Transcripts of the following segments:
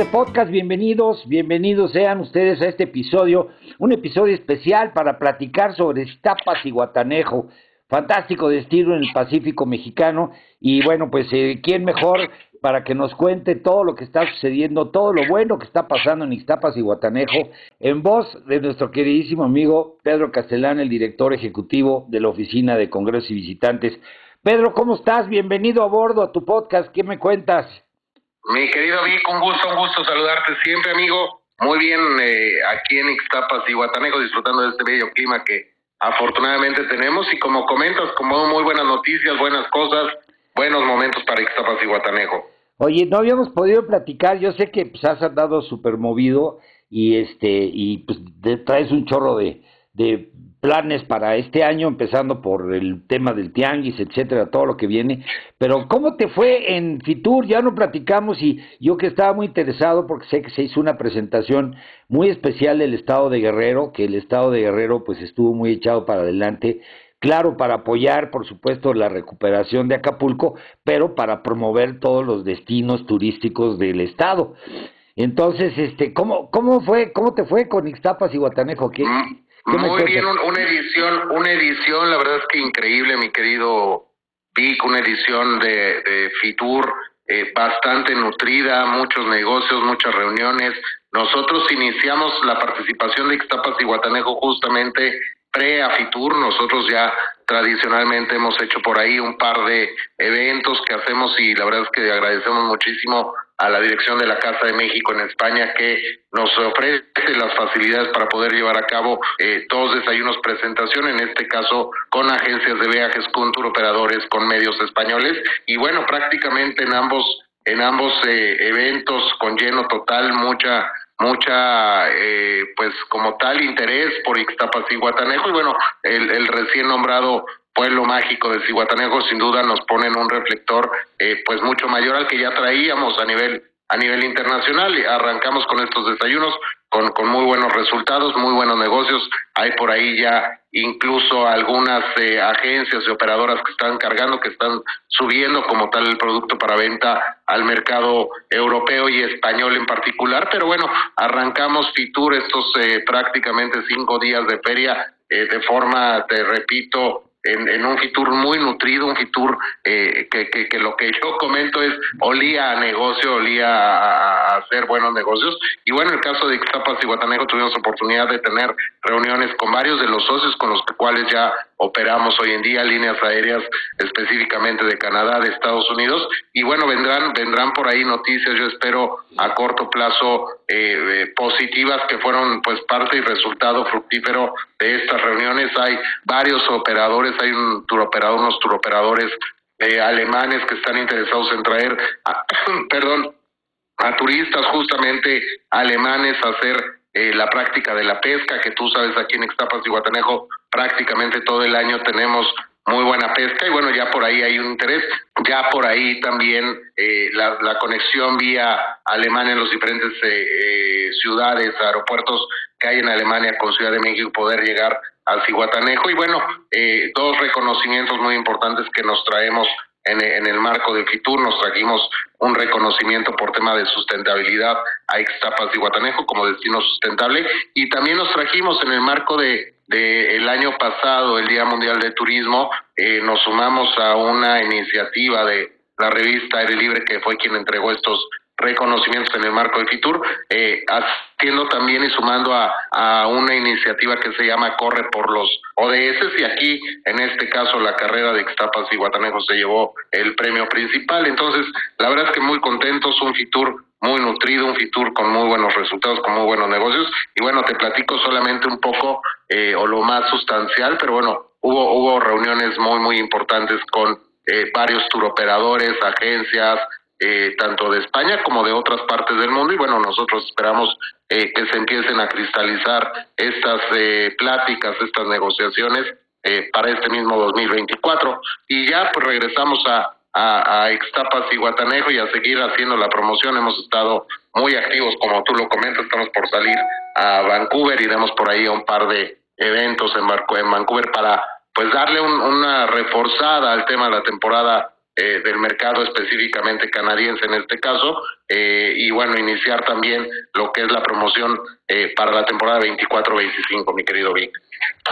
De podcast, bienvenidos, bienvenidos sean ustedes a este episodio, un episodio especial para platicar sobre Iztapas y Guatanejo, fantástico destino en el Pacífico mexicano y bueno, pues eh, quién mejor para que nos cuente todo lo que está sucediendo, todo lo bueno que está pasando en Ixtapas y Guatanejo, en voz de nuestro queridísimo amigo Pedro Castellán, el director ejecutivo de la Oficina de Congresos y Visitantes. Pedro, ¿cómo estás? Bienvenido a bordo a tu podcast, ¿qué me cuentas? Mi querido Vic, un gusto, un gusto saludarte siempre, amigo. Muy bien eh, aquí en Ixtapas y Guatanejo, disfrutando de este bello clima que afortunadamente tenemos. Y como comentas, como muy buenas noticias, buenas cosas, buenos momentos para Ixtapas y Guatanejo. Oye, no habíamos podido platicar, yo sé que pues, has andado súper movido y este y pues traes un chorro de, de planes para este año, empezando por el tema del tianguis, etcétera, todo lo que viene. Pero ¿cómo te fue en Fitur? Ya no platicamos y yo que estaba muy interesado porque sé que se hizo una presentación muy especial del estado de Guerrero, que el estado de Guerrero pues estuvo muy echado para adelante. Claro, para apoyar, por supuesto, la recuperación de Acapulco, pero para promover todos los destinos turísticos del estado. Entonces, este, ¿cómo, cómo fue, cómo te fue con Ixtapas y Guatanejo? ¿Qué, mm. Muy bien, una edición, una edición, la verdad es que increíble, mi querido Vic, una edición de, de Fitur eh, bastante nutrida, muchos negocios, muchas reuniones. Nosotros iniciamos la participación de Ixtapas y Guatanejo justamente pre a Fitur, nosotros ya tradicionalmente hemos hecho por ahí un par de eventos que hacemos y la verdad es que agradecemos muchísimo a la dirección de la Casa de México en España que nos ofrece las facilidades para poder llevar a cabo eh, todos desayunos presentación, en este caso con agencias de viajes, con tour operadores, con medios españoles. Y bueno, prácticamente en ambos en ambos eh, eventos con lleno total, mucha mucha eh, pues como tal interés por Ixtapas y Guatanejo y bueno, el, el recién nombrado pueblo mágico de Cihuatanejo sin duda nos ponen un reflector eh, pues mucho mayor al que ya traíamos a nivel a nivel internacional arrancamos con estos desayunos con, con muy buenos resultados, muy buenos negocios. Hay por ahí ya incluso algunas eh, agencias y operadoras que están cargando, que están subiendo como tal el producto para venta al mercado europeo y español en particular. Pero bueno, arrancamos Fitur estos eh, prácticamente cinco días de feria de forma, te repito, en, en, un Fitur muy nutrido, un Fitur eh, que, que, que, lo que yo comento es olía a negocio, olía a, hacer buenos negocios. Y bueno, en el caso de Ixtapas y Guatanejo tuvimos oportunidad de tener reuniones con varios de los socios con los cuales ya operamos hoy en día, líneas aéreas específicamente de Canadá, de Estados Unidos. Y bueno, vendrán, vendrán por ahí noticias, yo espero a corto plazo eh, eh, positivas que fueron pues parte y resultado fructífero de estas reuniones. Hay varios operadores, hay un turoperador, unos turoperadores eh, alemanes que están interesados en traer, a, perdón, a turistas justamente alemanes a hacer eh, la práctica de la pesca, que tú sabes aquí en Ixtapas y Guatanejo prácticamente todo el año tenemos muy buena pesca y bueno, ya por ahí hay un interés, ya por ahí también eh, la, la, conexión vía Alemania en los diferentes eh, eh, ciudades, aeropuertos que hay en Alemania con Ciudad de México, poder llegar al Ciguatanejo y bueno, eh, dos reconocimientos muy importantes que nos traemos en, el marco de FITUR, nos trajimos un reconocimiento por tema de sustentabilidad a Ixtapas y Guatanejo como destino sustentable. Y también nos trajimos en el marco de, el año pasado, el Día Mundial de Turismo, eh, nos sumamos a una iniciativa de la revista Aire Libre que fue quien entregó estos reconocimientos en el marco del FITUR, eh, haciendo también y sumando a, a, una iniciativa que se llama Corre por los ODS y aquí, en este caso, la carrera de Ixtapas y Guatanejo se llevó el premio principal. Entonces, la verdad es que muy contentos, un FITUR muy nutrido, un FITUR con muy buenos resultados, con muy buenos negocios. Y bueno, te platico solamente un poco eh, o lo más sustancial, pero bueno, hubo, hubo reuniones muy, muy importantes con eh, varios turoperadores, agencias, eh, tanto de España como de otras partes del mundo y bueno, nosotros esperamos eh, que se empiecen a cristalizar estas eh, pláticas, estas negociaciones para este mismo 2024 y ya pues regresamos a, a, a Ixtapas y Guatanejo y a seguir haciendo la promoción. Hemos estado muy activos, como tú lo comentas, estamos por salir a Vancouver, iremos por ahí a un par de eventos en, en Vancouver para pues darle una reforzada al tema de la temporada eh, del mercado específicamente canadiense en este caso eh, y bueno iniciar también lo que es la promoción eh, para la temporada 24-25 mi querido Vic.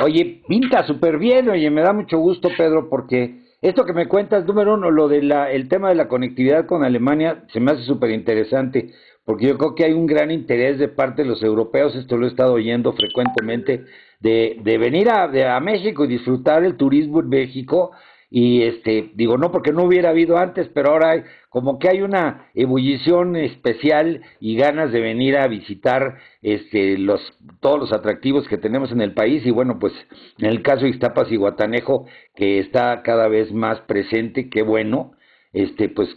Oye, pinta súper bien, oye, me da mucho gusto Pedro porque esto que me cuentas, número uno, lo de la, el tema de la conectividad con Alemania se me hace súper interesante porque yo creo que hay un gran interés de parte de los europeos, esto lo he estado oyendo frecuentemente, de, de venir a, de, a México y disfrutar el turismo en México y este digo no porque no hubiera habido antes pero ahora hay, como que hay una ebullición especial y ganas de venir a visitar este los todos los atractivos que tenemos en el país y bueno pues en el caso de Iztapas y Guatanejo que está cada vez más presente qué bueno este pues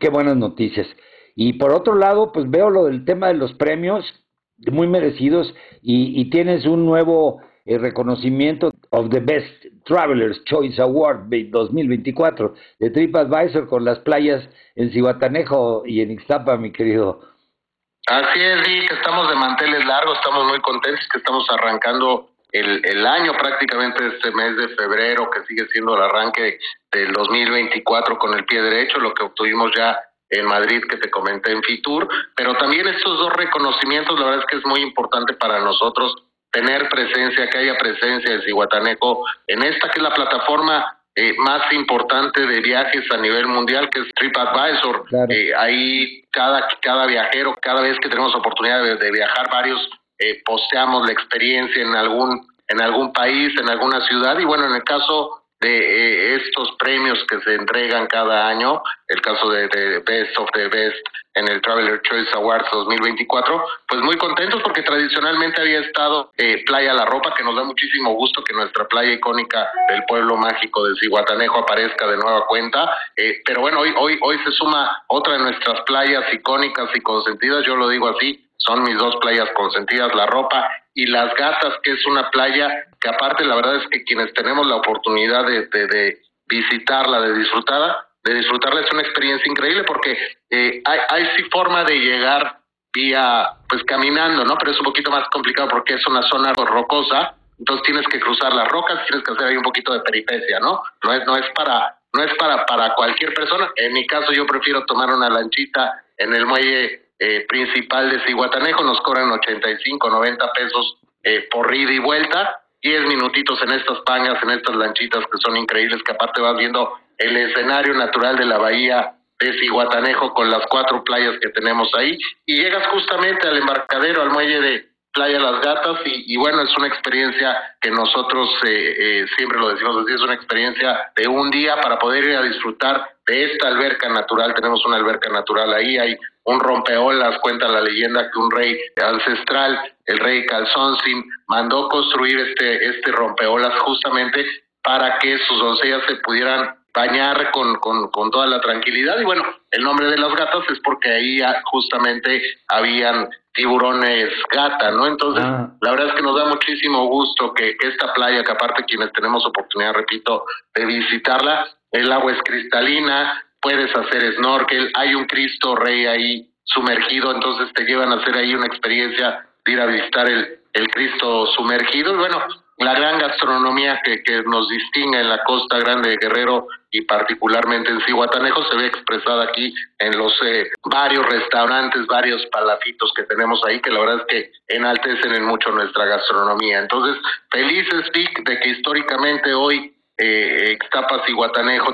qué buenas noticias. Y por otro lado pues veo lo del tema de los premios muy merecidos y, y tienes un nuevo el reconocimiento of the Best Travelers Choice Award 2024 de TripAdvisor con las playas en Cihuatanejo y en Ixtapa, mi querido. Así es, Dick, estamos de manteles largos, estamos muy contentos que estamos arrancando el, el año prácticamente este mes de febrero, que sigue siendo el arranque del 2024 con el pie derecho, lo que obtuvimos ya en Madrid que te comenté en Fitur, pero también estos dos reconocimientos, la verdad es que es muy importante para nosotros tener presencia, que haya presencia de Cihuatanejo en esta que es la plataforma eh, más importante de viajes a nivel mundial, que es TripAdvisor. Eh, ahí cada, cada viajero, cada vez que tenemos oportunidad de, viajar varios, eh, posteamos la experiencia en algún, en algún país, en alguna ciudad. Y bueno, en el caso de eh, estos premios que se entregan cada año, el caso de, Best of the Best en el Traveler Choice Awards 2024, pues muy contentos porque tradicionalmente había estado eh, Playa La Ropa, que nos da muchísimo gusto que nuestra playa icónica del pueblo mágico de Cihuatanejo aparezca de nueva cuenta, eh, pero bueno, hoy, hoy, hoy se suma otra de nuestras playas icónicas y consentidas, yo lo digo así, son mis dos playas consentidas, La Ropa y Las Gatas, que es una playa que aparte la verdad es que quienes tenemos la oportunidad de, de, visitarla, de disfrutarla, de disfrutarla es una experiencia increíble porque eh, hay, hay sí forma de llegar vía, pues caminando, ¿no? Pero es un poquito más complicado porque es una zona rocosa, entonces tienes que cruzar las rocas, tienes que hacer ahí un poquito de peripecia, ¿no? No es, no es para, no es para, para cualquier persona. En mi caso yo prefiero tomar una lanchita en el muelle eh, principal de Cihuatanejo, nos cobran 85, 90 pesos eh, por ida y vuelta, 10 minutitos en estas pangas, en estas lanchitas que son increíbles, que aparte vas viendo el escenario natural de la bahía de Cihuatanejo con las cuatro playas que tenemos ahí y llegas justamente al embarcadero, al muelle de Playa Las Gatas y, bueno, es una experiencia que nosotros eh, eh, siempre lo decimos así, es una experiencia de un día para poder ir a disfrutar de esta alberca natural. Tenemos una alberca natural ahí, hay un rompeolas, cuenta la leyenda que un rey ancestral, el rey Calzonsin, mandó construir este, este rompeolas justamente para que sus doncellas se pudieran bañar con, con, con, toda la tranquilidad. Y bueno, el nombre de las gatas es porque ahí justamente habían tiburones gata, ¿no? Entonces, ah. la verdad es que nos da muchísimo gusto que, esta playa, que aparte quienes tenemos oportunidad, repito, de visitarla, el agua es cristalina, puedes hacer snorkel, hay un Cristo Rey ahí sumergido, entonces te llevan a hacer ahí una experiencia de ir a visitar el, el Cristo sumergido. Y bueno, la gran gastronomía que, que nos distingue en la costa grande de Guerrero y particularmente en Cihuatanejo se ve expresada aquí en los eh, varios restaurantes, varios palafitos que tenemos ahí que la verdad es que enaltecen en mucho nuestra gastronomía. Entonces, felices Vic de que históricamente hoy eh, Ixtapas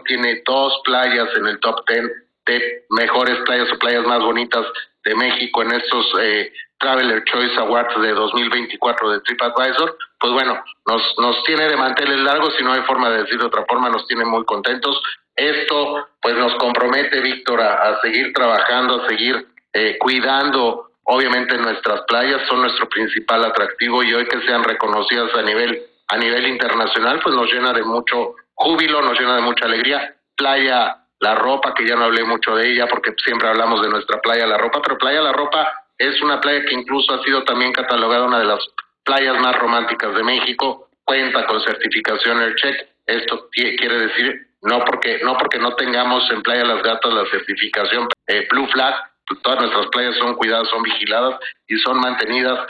tiene dos playas en el top ten de mejores playas o playas más bonitas de México en estos eh, Traveler Choice Awards de 2024 de TripAdvisor, pues bueno, nos, nos tiene de manteles largos, si no hay forma de decir de otra forma, nos tiene muy contentos. Esto pues nos compromete, Víctor, a, seguir trabajando, a seguir eh, cuidando obviamente nuestras playas, son nuestro principal atractivo y hoy que sean reconocidas a nivel, a nivel internacional, pues nos llena de mucho júbilo, nos llena de mucha alegría. Playa La Ropa, que ya no hablé mucho de ella porque siempre hablamos de nuestra playa La Ropa, pero Playa La Ropa es una playa que incluso ha sido también catalogada una de las playas más románticas de México, cuenta con certificación AirCheck. Esto quiere decir no porque no porque no tengamos en Playa Las Gatas la certificación eh, Blue Flag, todas nuestras playas son cuidadas, son vigiladas y son mantenidas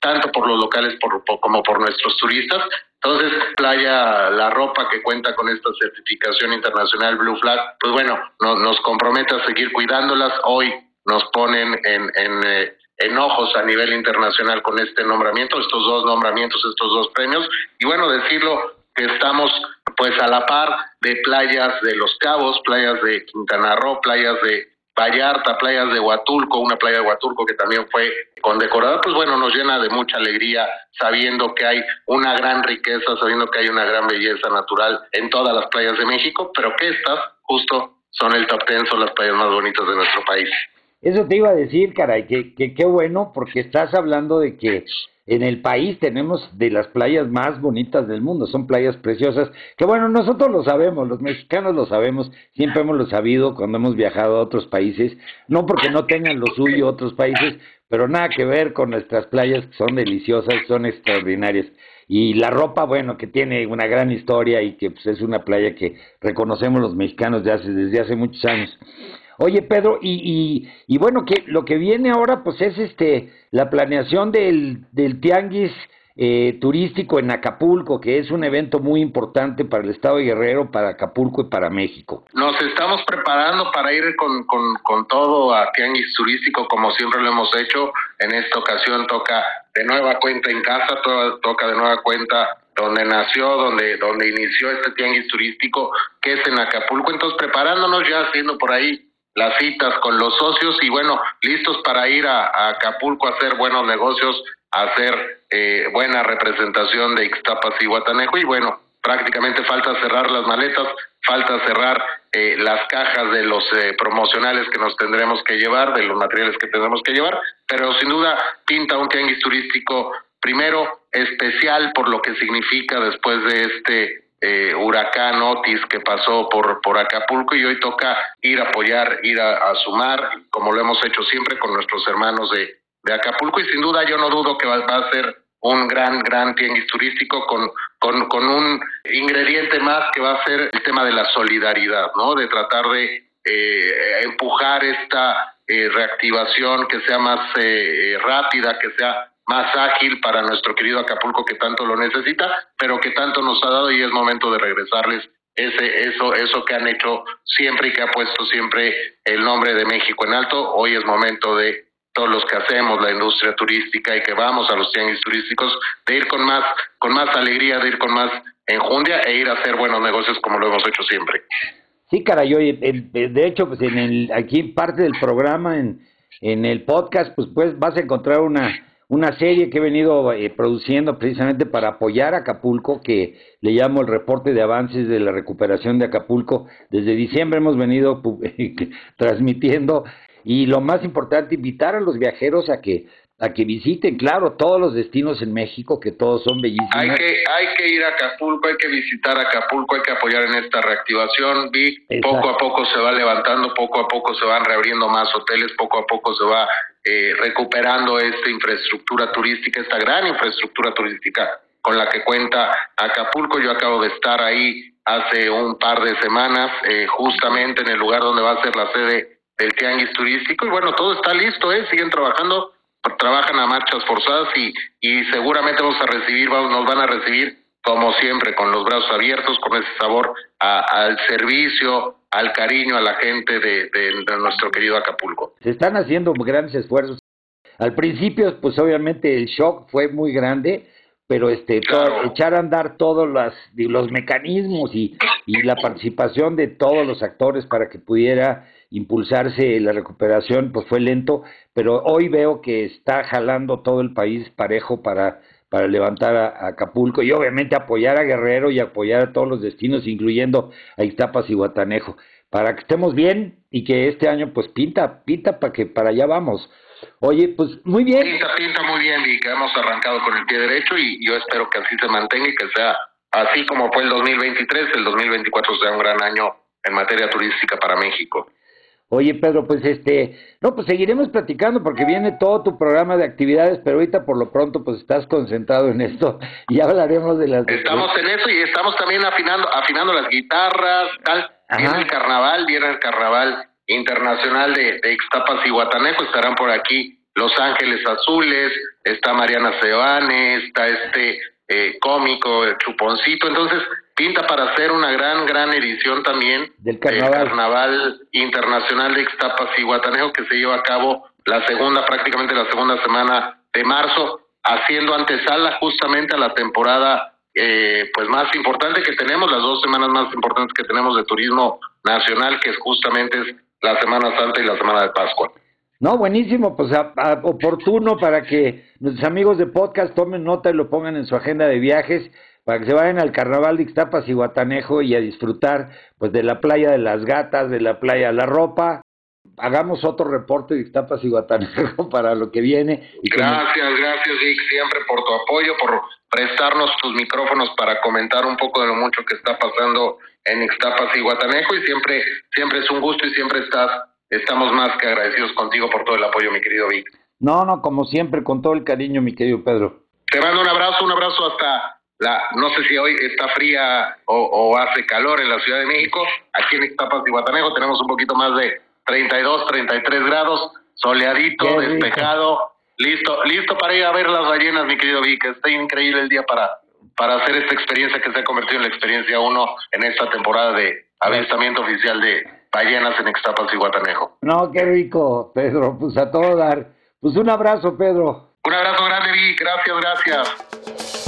tanto por los locales como por nuestros turistas. Entonces, Playa La Ropa, que cuenta con esta certificación internacional Blue Flag, pues bueno, nos compromete a seguir cuidándolas. Hoy nos ponen en, en, eh, ojos a nivel internacional con este nombramiento, estos dos nombramientos, estos dos premios. Y bueno, decirlo que estamos pues a la par de playas de Los Cabos, playas de Quintana Roo, playas de Vallarta, playas de Huatulco, una playa de Huatulco que también fue condecorada, pues bueno, nos llena de mucha alegría sabiendo que hay una gran riqueza, sabiendo que hay una gran belleza natural en todas las playas de México, pero que estas justo son el top ten, son las playas más bonitas de nuestro país. Eso te iba a decir, caray, que qué bueno, porque estás hablando de que en el país tenemos de las playas más bonitas del mundo, son playas preciosas, que bueno, nosotros lo sabemos, los mexicanos lo sabemos, siempre hemos lo sabido cuando hemos viajado a otros países, no porque no tengan lo suyo otros países, pero nada que ver con nuestras playas que son deliciosas, son extraordinarias. Y la ropa, bueno, que tiene una gran historia y que pues, es una playa que reconocemos los mexicanos de hace, desde hace muchos años. Oye, Pedro, y, y, bueno, que lo que viene ahora, pues es este la planeación del, del tianguis eh, turístico en Acapulco, que es un evento muy importante para el Estado de Guerrero, para Acapulco y para México. Nos estamos preparando para ir con, con, con todo a tianguis turístico, como siempre lo hemos hecho. En esta ocasión toca de nueva cuenta en casa, toca de nueva cuenta donde nació, donde, donde inició este tianguis turístico, que es en Acapulco. Entonces, preparándonos ya haciendo por ahí las citas con los socios y bueno, listos para ir a, Acapulco a hacer buenos negocios, a hacer eh, buena representación de Ixtapas y Guatanejo. Y bueno, prácticamente falta cerrar las maletas, falta cerrar eh, las cajas de los eh, promocionales que nos tendremos que llevar, de los materiales que tendremos que llevar, pero sin duda pinta un tianguis turístico primero especial por lo que significa después de este eh, huracán Otis que pasó por, por Acapulco y hoy toca ir a apoyar, ir a, sumar, como lo hemos hecho siempre con nuestros hermanos de, de Acapulco y sin duda yo no dudo que va, a ser un gran, gran tianguis turístico con, con, con, un ingrediente más que va a ser el tema de la solidaridad, ¿no? De tratar de eh, empujar esta eh, reactivación que sea más eh, rápida, que sea más ágil para nuestro querido Acapulco que tanto lo necesita, pero que tanto nos ha dado y es momento de regresarles ese eso eso que han hecho siempre y que ha puesto siempre el nombre de México en alto. Hoy es momento de todos los que hacemos la industria turística y que vamos a los tianguis turísticos de ir con más con más alegría, de ir con más enjundia e ir a hacer buenos negocios como lo hemos hecho siempre. Sí, caray, oye, de hecho, pues en el, aquí parte del programa, en, en el podcast, pues, pues vas a encontrar una, una serie que he venido eh, produciendo precisamente para apoyar a Acapulco, que le llamo el reporte de avances de la recuperación de Acapulco. Desde diciembre hemos venido transmitiendo y lo más importante, invitar a los viajeros a que a que visiten, claro, todos los destinos en México, que todos son bellísimos. Hay que, hay que ir a Acapulco, hay que visitar Acapulco, hay que apoyar en esta reactivación. Vi, poco a poco se va levantando, poco a poco se van reabriendo más hoteles, poco a poco se va eh, recuperando esta infraestructura turística, esta gran infraestructura turística con la que cuenta Acapulco. Yo acabo de estar ahí hace un par de semanas, eh, justamente en el lugar donde va a ser la sede del tianguis turístico. Y bueno, todo está listo, ¿eh? siguen trabajando trabajan a marchas forzadas y, y seguramente vamos a recibir, vamos, nos van a recibir como siempre, con los brazos abiertos, con ese sabor al servicio, al cariño a la gente de, nuestro querido Acapulco. Se están haciendo grandes esfuerzos. Al principio, pues obviamente el shock fue muy grande, pero este echar a andar todos las, los mecanismos y, y la participación de todos los actores para que pudiera impulsarse la recuperación, pues fue lento, pero hoy veo que está jalando todo el país parejo para para levantar a, Acapulco y obviamente apoyar a Guerrero y apoyar a todos los destinos, incluyendo a Iztapas y Guatanejo, para que estemos bien y que este año pues pinta, pinta para que para allá vamos. Oye, pues muy bien. Pinta, pinta muy bien y que hemos arrancado con el pie derecho y yo espero que así se mantenga y que sea así como fue el 2023, el 2024 sea un gran año en materia turística para México. Oye, Pedro, pues este, no, pues seguiremos platicando porque viene todo tu programa de actividades, pero ahorita por lo pronto pues estás concentrado en esto y hablaremos de las... Estamos en eso y estamos también afinando, afinando las guitarras, tal. Viene el carnaval, viene el carnaval internacional de, de Ixtapas y Guatanejo, estarán por aquí Los Ángeles Azules, está Mariana Sebane, está este eh, cómico, el Chuponcito, entonces pinta para hacer una gran, gran edición también del Carnaval, carnaval Internacional de Ixtapas y Guatanejo que se lleva a cabo la segunda, prácticamente la segunda semana de marzo, haciendo antesala justamente a la temporada eh, pues más importante que tenemos, las dos semanas más importantes que tenemos de turismo nacional, que es justamente es la Semana Santa y la Semana de Pascua. No, buenísimo, pues oportuno para que nuestros amigos de podcast tomen nota y lo pongan en su agenda de viajes, para que se vayan al carnaval de Ixtapas y Guatanejo y a disfrutar pues de la playa de las gatas, de la playa de la ropa. Hagamos otro reporte de Ixtapas y Guatanejo para lo que viene. gracias, gracias Vic, siempre por tu apoyo, por prestarnos tus micrófonos para comentar un poco de lo mucho que está pasando en Ixtapas y Guatanejo y siempre, siempre es un gusto y siempre estás estamos más que agradecidos contigo por todo el apoyo, mi querido Vic. No, no, como siempre, con todo el cariño, mi querido Pedro. Te mando un abrazo, un abrazo hasta la, no sé si hoy está fría o, hace calor en la Ciudad de México. Aquí en Ixtapas y Guatanejo tenemos un poquito más de 32, 33 grados, soleadito, despejado, listo, listo para ir a ver las ballenas, mi querido Vic. Está increíble el día para, para hacer esta experiencia que se ha convertido en la experiencia uno en esta temporada de avistamiento oficial de, ballenas en Ixtapas y Guatanejo. No, qué rico, Pedro, pues a todo dar. Pues un abrazo, Pedro. Un abrazo grande, Vic, gracias, gracias.